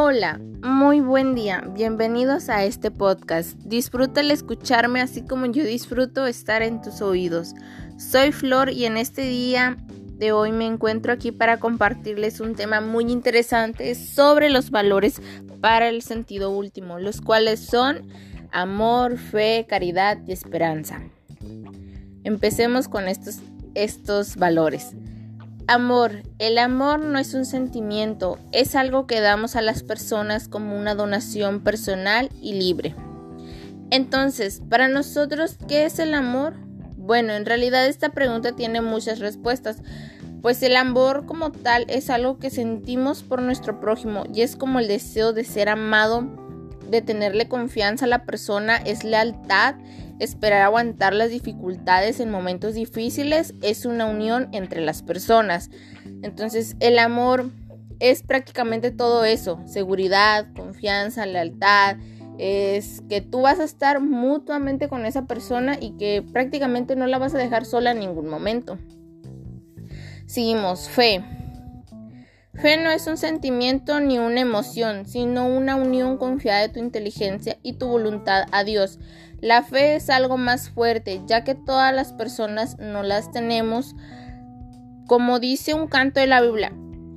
Hola, muy buen día, bienvenidos a este podcast. Disfruta el escucharme así como yo disfruto estar en tus oídos. Soy Flor y en este día de hoy me encuentro aquí para compartirles un tema muy interesante sobre los valores para el sentido último, los cuales son amor, fe, caridad y esperanza. Empecemos con estos, estos valores. Amor. El amor no es un sentimiento, es algo que damos a las personas como una donación personal y libre. Entonces, para nosotros, ¿qué es el amor? Bueno, en realidad esta pregunta tiene muchas respuestas, pues el amor como tal es algo que sentimos por nuestro prójimo y es como el deseo de ser amado, de tenerle confianza a la persona, es lealtad, Esperar aguantar las dificultades en momentos difíciles es una unión entre las personas. Entonces el amor es prácticamente todo eso, seguridad, confianza, lealtad, es que tú vas a estar mutuamente con esa persona y que prácticamente no la vas a dejar sola en ningún momento. Seguimos, fe. Fe no es un sentimiento ni una emoción, sino una unión confiada de tu inteligencia y tu voluntad a Dios. La fe es algo más fuerte, ya que todas las personas no las tenemos. Como dice un canto de la Biblia,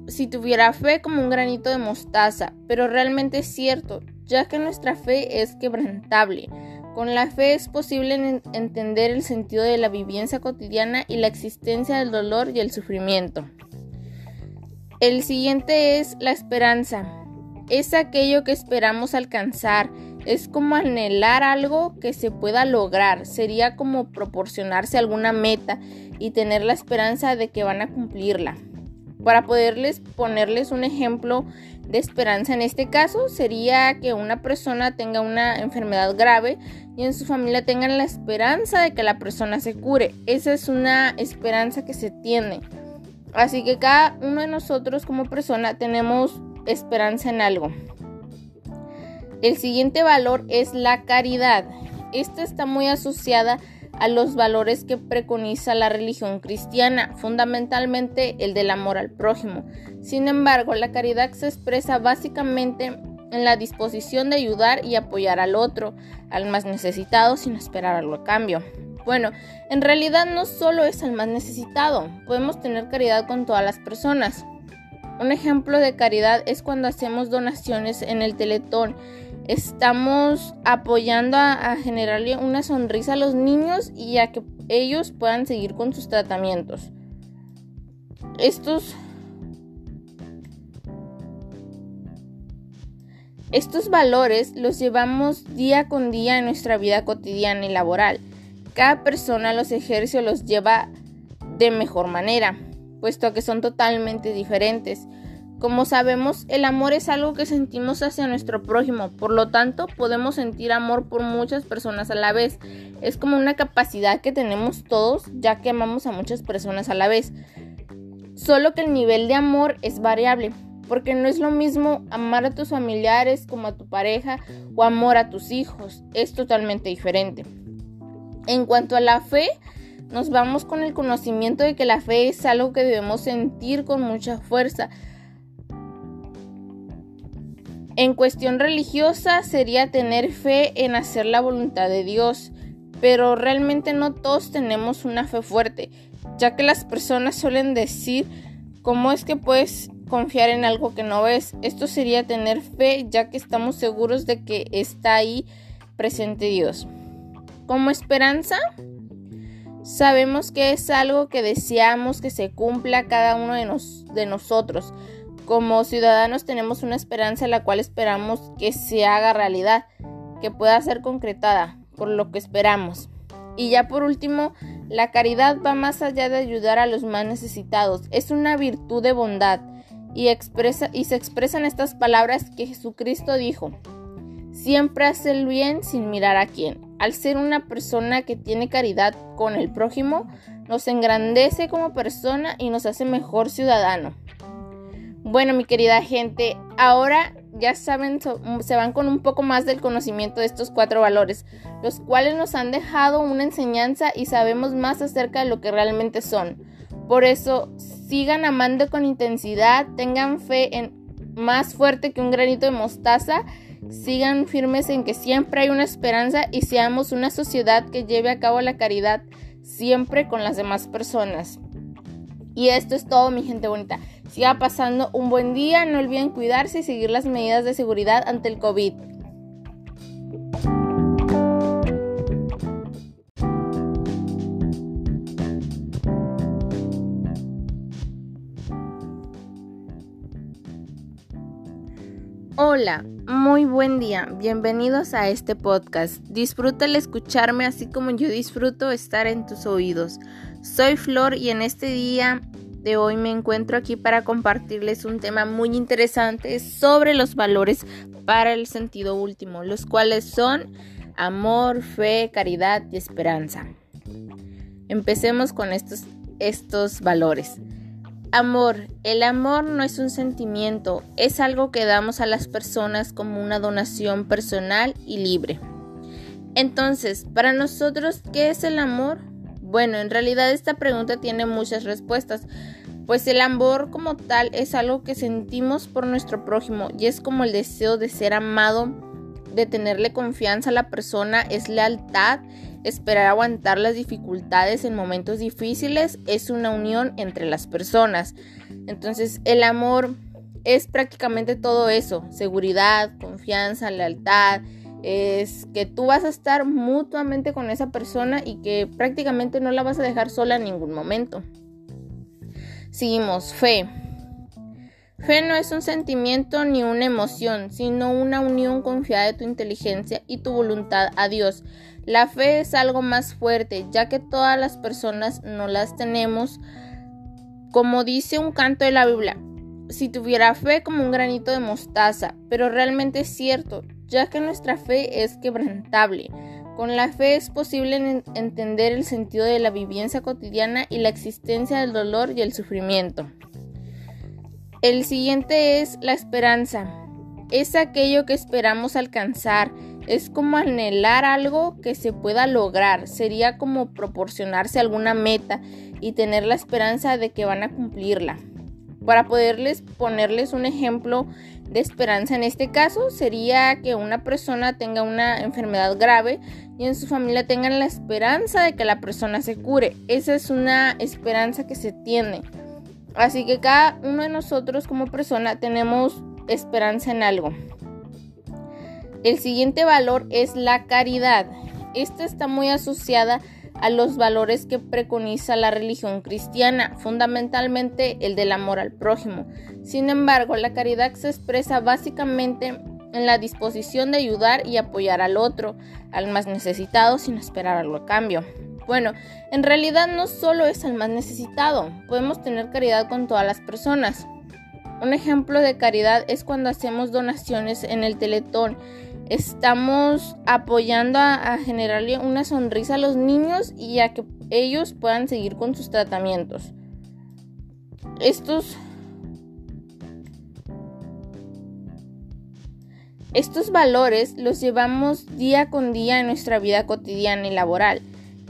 si tuviera fe como un granito de mostaza, pero realmente es cierto, ya que nuestra fe es quebrantable. Con la fe es posible entender el sentido de la vivencia cotidiana y la existencia del dolor y el sufrimiento. El siguiente es la esperanza. Es aquello que esperamos alcanzar. Es como anhelar algo que se pueda lograr. Sería como proporcionarse alguna meta y tener la esperanza de que van a cumplirla. Para poderles ponerles un ejemplo de esperanza en este caso sería que una persona tenga una enfermedad grave y en su familia tengan la esperanza de que la persona se cure. Esa es una esperanza que se tiene. Así que cada uno de nosotros como persona tenemos esperanza en algo. El siguiente valor es la caridad. Esta está muy asociada a los valores que preconiza la religión cristiana, fundamentalmente el del amor al prójimo. Sin embargo, la caridad se expresa básicamente en la disposición de ayudar y apoyar al otro, al más necesitado, sin esperar algo a cambio. Bueno, en realidad no solo es el más necesitado, podemos tener caridad con todas las personas. Un ejemplo de caridad es cuando hacemos donaciones en el Teletón. Estamos apoyando a, generarle una sonrisa a los niños y a que ellos puedan seguir con sus tratamientos. Estos Estos valores los llevamos día con día en nuestra vida cotidiana y laboral. Cada persona los ejerce o los lleva de mejor manera, puesto que son totalmente diferentes. Como sabemos, el amor es algo que sentimos hacia nuestro prójimo, por lo tanto podemos sentir amor por muchas personas a la vez. Es como una capacidad que tenemos todos, ya que amamos a muchas personas a la vez. Solo que el nivel de amor es variable, porque no es lo mismo amar a tus familiares como a tu pareja o amor a tus hijos, es totalmente diferente. En cuanto a la fe, nos vamos con el conocimiento de que la fe es algo que debemos sentir con mucha fuerza. En cuestión religiosa sería tener fe en hacer la voluntad de Dios, pero realmente no todos tenemos una fe fuerte, ya que las personas suelen decir, ¿cómo es que puedes confiar en algo que no ves? Esto sería tener fe, ya que estamos seguros de que está ahí presente Dios. Como esperanza, sabemos que es algo que deseamos que se cumpla cada uno de, de nosotros. Como ciudadanos tenemos una esperanza la cual esperamos que se haga realidad, que pueda ser concretada por lo que esperamos. Y ya por último, la caridad va más allá de ayudar a los más necesitados. Es una virtud de bondad y, expresa, y se expresan estas palabras que Jesucristo dijo. Siempre hace el bien sin mirar a quién. Al ser una persona que tiene caridad con el prójimo, nos engrandece como persona y nos hace mejor ciudadano. Bueno, mi querida gente, ahora ya saben, se van con un poco más del conocimiento de estos cuatro valores, los cuales nos han dejado una enseñanza y sabemos más acerca de lo que realmente son. Por eso, sigan amando con intensidad, tengan fe en más fuerte que un granito de mostaza, sigan firmes en que siempre hay una esperanza y seamos una sociedad que lleve a cabo la caridad siempre con las demás personas. Y esto es todo, mi gente bonita. Siga pasando un buen día, no olviden cuidarse y seguir las medidas de seguridad ante el COVID. Hola, muy buen día, bienvenidos a este podcast. Disfruta el escucharme así como yo disfruto estar en tus oídos. Soy Flor y en este día de hoy me encuentro aquí para compartirles un tema muy interesante sobre los valores para el sentido último, los cuales son amor, fe, caridad y esperanza. Empecemos con estos, estos valores. Amor. El amor no es un sentimiento, es algo que damos a las personas como una donación personal y libre. Entonces, para nosotros, ¿qué es el amor? Bueno, en realidad esta pregunta tiene muchas respuestas, pues el amor como tal es algo que sentimos por nuestro prójimo y es como el deseo de ser amado, de tenerle confianza a la persona, es lealtad, Esperar aguantar las dificultades en momentos difíciles es una unión entre las personas. Entonces el amor es prácticamente todo eso, seguridad, confianza, lealtad, es que tú vas a estar mutuamente con esa persona y que prácticamente no la vas a dejar sola en ningún momento. Seguimos, fe. Fe no es un sentimiento ni una emoción, sino una unión confiada de tu inteligencia y tu voluntad a Dios. La fe es algo más fuerte, ya que todas las personas no las tenemos. Como dice un canto de la Biblia, si tuviera fe como un granito de mostaza, pero realmente es cierto, ya que nuestra fe es quebrantable. Con la fe es posible entender el sentido de la vivencia cotidiana y la existencia del dolor y el sufrimiento. El siguiente es la esperanza. Es aquello que esperamos alcanzar. Es como anhelar algo que se pueda lograr. Sería como proporcionarse alguna meta y tener la esperanza de que van a cumplirla. Para poderles ponerles un ejemplo de esperanza en este caso sería que una persona tenga una enfermedad grave y en su familia tengan la esperanza de que la persona se cure. Esa es una esperanza que se tiene. Así que cada uno de nosotros como persona tenemos esperanza en algo. El siguiente valor es la caridad. Esta está muy asociada a los valores que preconiza la religión cristiana, fundamentalmente el del amor al prójimo. Sin embargo, la caridad se expresa básicamente en la disposición de ayudar y apoyar al otro, al más necesitado, sin esperar algo a cambio. Bueno, en realidad no solo es el más necesitado, podemos tener caridad con todas las personas. Un ejemplo de caridad es cuando hacemos donaciones en el Teletón. Estamos apoyando a, generarle una sonrisa a los niños y a que ellos puedan seguir con sus tratamientos. Estos Estos valores los llevamos día con día en nuestra vida cotidiana y laboral.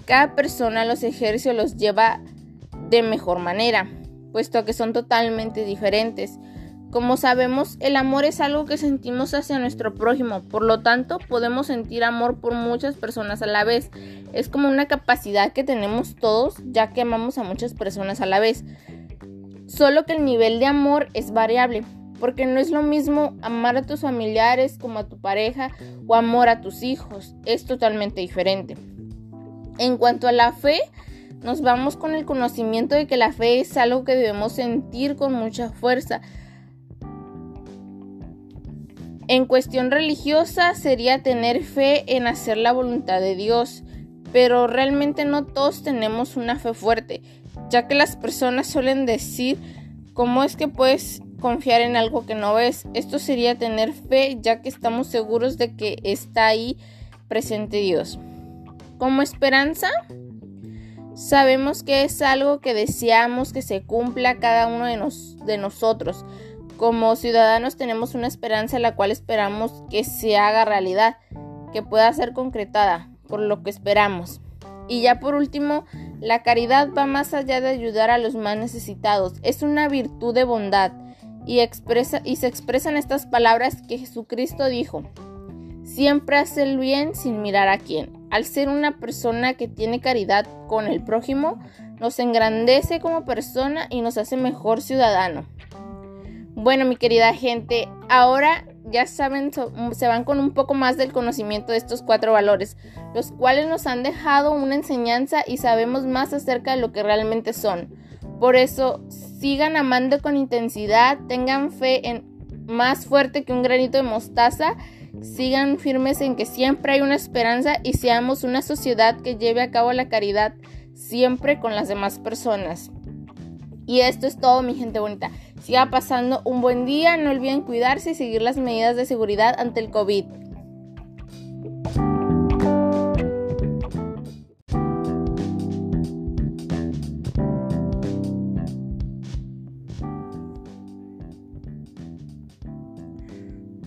Cada persona los ejerce o los lleva de mejor manera, puesto que son totalmente diferentes. Como sabemos, el amor es algo que sentimos hacia nuestro prójimo, por lo tanto podemos sentir amor por muchas personas a la vez. Es como una capacidad que tenemos todos, ya que amamos a muchas personas a la vez. Solo que el nivel de amor es variable, porque no es lo mismo amar a tus familiares como a tu pareja o amor a tus hijos, es totalmente diferente. En cuanto a la fe, nos vamos con el conocimiento de que la fe es algo que debemos sentir con mucha fuerza. En cuestión religiosa sería tener fe en hacer la voluntad de Dios, pero realmente no todos tenemos una fe fuerte, ya que las personas suelen decir, ¿cómo es que puedes confiar en algo que no ves? Esto sería tener fe, ya que estamos seguros de que está ahí presente Dios. Como esperanza, sabemos que es algo que deseamos que se cumpla cada uno de, de nosotros. Como ciudadanos tenemos una esperanza la cual esperamos que se haga realidad, que pueda ser concretada por lo que esperamos. Y ya por último, la caridad va más allá de ayudar a los más necesitados. Es una virtud de bondad. y, expresa, y se expresan estas palabras que Jesucristo dijo. Siempre hace el bien sin mirar a quién. Al ser una persona que tiene caridad con el prójimo, nos engrandece como persona y nos hace mejor ciudadano. Bueno, mi querida gente, ahora ya saben, se van con un poco más del conocimiento de estos cuatro valores, los cuales nos han dejado una enseñanza y sabemos más acerca de lo que realmente son. Por eso, sigan amando con intensidad, tengan fe en más fuerte que un granito de mostaza, sigan firmes en que siempre hay una esperanza y seamos una sociedad que lleve a cabo la caridad siempre con las demás personas. Y esto es todo, mi gente bonita. Siga pasando un buen día, no olviden cuidarse y seguir las medidas de seguridad ante el COVID.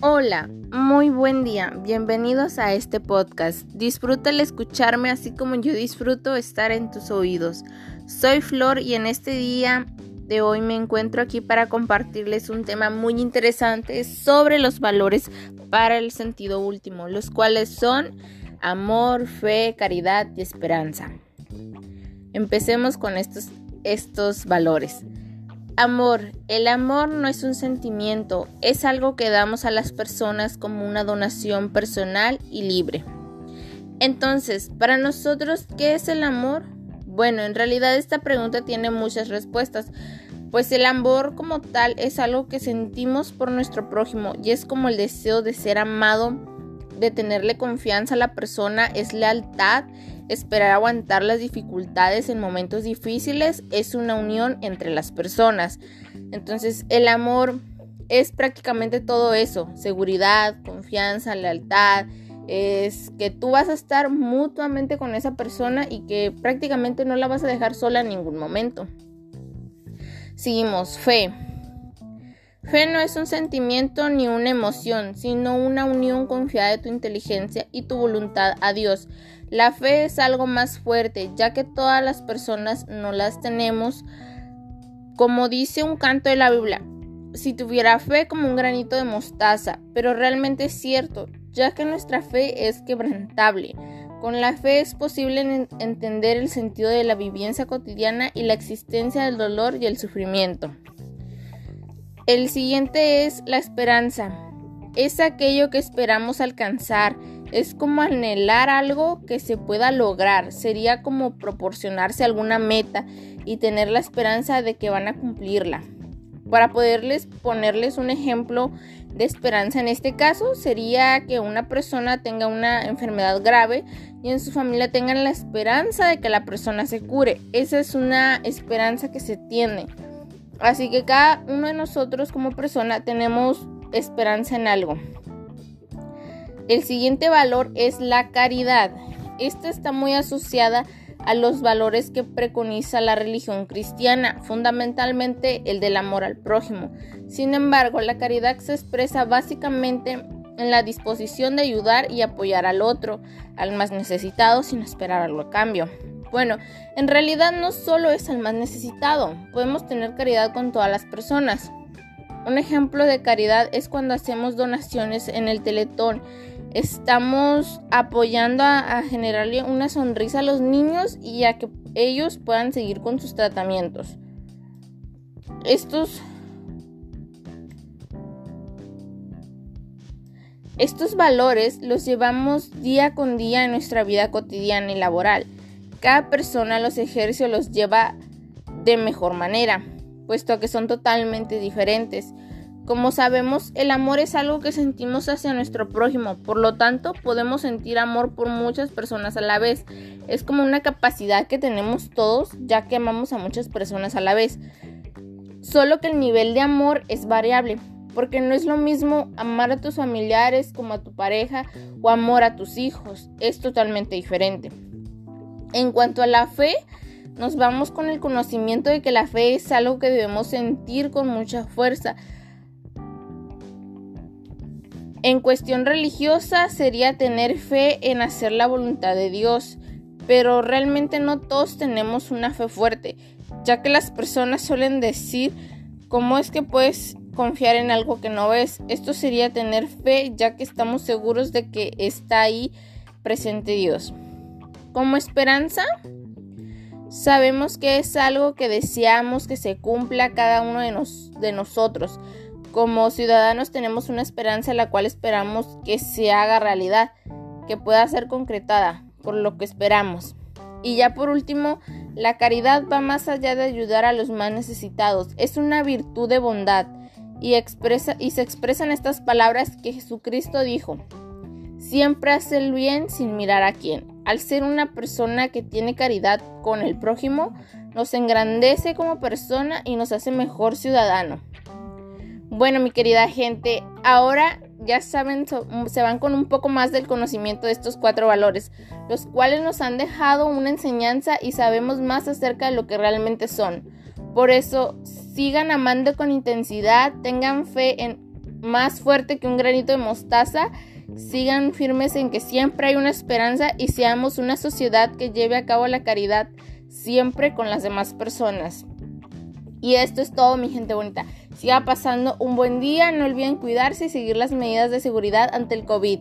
Hola, muy buen día, bienvenidos a este podcast. Disfruta el escucharme así como yo disfruto estar en tus oídos. Soy Flor y en este día de hoy me encuentro aquí para compartirles un tema muy interesante sobre los valores para el sentido último, los cuales son amor, fe, caridad y esperanza. Empecemos con estos, estos valores. Amor. El amor no es un sentimiento, es algo que damos a las personas como una donación personal y libre. Entonces, para nosotros, ¿qué es el amor? Bueno, en realidad esta pregunta tiene muchas respuestas, pues el amor como tal es algo que sentimos por nuestro prójimo y es como el deseo de ser amado, de tenerle confianza a la persona, es lealtad Esperar aguantar las dificultades en momentos difíciles es una unión entre las personas. Entonces el amor es prácticamente todo eso, seguridad, confianza, lealtad, es que tú vas a estar mutuamente con esa persona y que prácticamente no la vas a dejar sola en ningún momento. Seguimos, fe. Fe no es un sentimiento ni una emoción, sino una unión confiada de tu inteligencia y tu voluntad a Dios. La fe es algo más fuerte, ya que todas las personas no las tenemos. Como dice un canto de la Biblia, si tuviera fe como un granito de mostaza, pero realmente es cierto, ya que nuestra fe es quebrantable. Con la fe es posible entender el sentido de la vivencia cotidiana y la existencia del dolor y el sufrimiento. El siguiente es la esperanza. Es aquello que esperamos alcanzar. Es como anhelar algo que se pueda lograr. Sería como proporcionarse alguna meta y tener la esperanza de que van a cumplirla. Para poderles ponerles un ejemplo de esperanza en este caso sería que una persona tenga una enfermedad grave y en su familia tengan la esperanza de que la persona se cure. Esa es una esperanza que se tiene. Así que cada uno de nosotros como persona tenemos esperanza en algo. El siguiente valor es la caridad. Esta está muy asociada a los valores que preconiza la religión cristiana, fundamentalmente el del amor al prójimo. Sin embargo, la caridad se expresa básicamente en la disposición de ayudar y apoyar al otro, al más necesitado, sin esperar algo a cambio. Bueno, en realidad no solo es al más necesitado, podemos tener caridad con todas las personas. Un ejemplo de caridad es cuando hacemos donaciones en el teletón. Estamos apoyando a, generarle una sonrisa a los niños y a que ellos puedan seguir con sus tratamientos. Estos Estos valores los llevamos día con día en nuestra vida cotidiana y laboral. Cada persona los ejerce o los lleva de mejor manera, puesto que son totalmente diferentes. Como sabemos, el amor es algo que sentimos hacia nuestro prójimo, por lo tanto podemos sentir amor por muchas personas a la vez. Es como una capacidad que tenemos todos, ya que amamos a muchas personas a la vez. Solo que el nivel de amor es variable, porque no es lo mismo amar a tus familiares como a tu pareja o amor a tus hijos, es totalmente diferente. En cuanto a la fe, nos vamos con el conocimiento de que la fe es algo que debemos sentir con mucha fuerza. En cuestión religiosa sería tener fe en hacer la voluntad de Dios, pero realmente no todos tenemos una fe fuerte, ya que las personas suelen decir, ¿cómo es que puedes confiar en algo que no ves. Esto sería tener fe ya que estamos seguros de que está ahí presente Dios. Como esperanza, sabemos que es algo que deseamos que se cumpla cada uno de, de nosotros. Como ciudadanos tenemos una esperanza la cual esperamos que se haga realidad, que pueda ser concretada por lo que esperamos. Y ya por último, la caridad va más allá de ayudar a los más necesitados. Es una virtud de bondad y, expresa, y se expresan estas palabras que Jesucristo dijo. Siempre hace el bien sin mirar a quién. Al ser una persona que tiene caridad con el prójimo, nos engrandece como persona y nos hace mejor ciudadano. Bueno, mi querida gente, ahora ya saben, se van con un poco más del conocimiento de estos cuatro valores, los cuales nos han dejado una enseñanza y sabemos más acerca de lo que realmente son. Por eso, sigan amando con intensidad, tengan fe en más fuerte que un granito de mostaza, sigan firmes en que siempre hay una esperanza y seamos una sociedad que lleve a cabo la caridad siempre con las demás personas. Y esto es todo, mi gente bonita. Siga pasando un buen día, no olviden cuidarse y seguir las medidas de seguridad ante el COVID.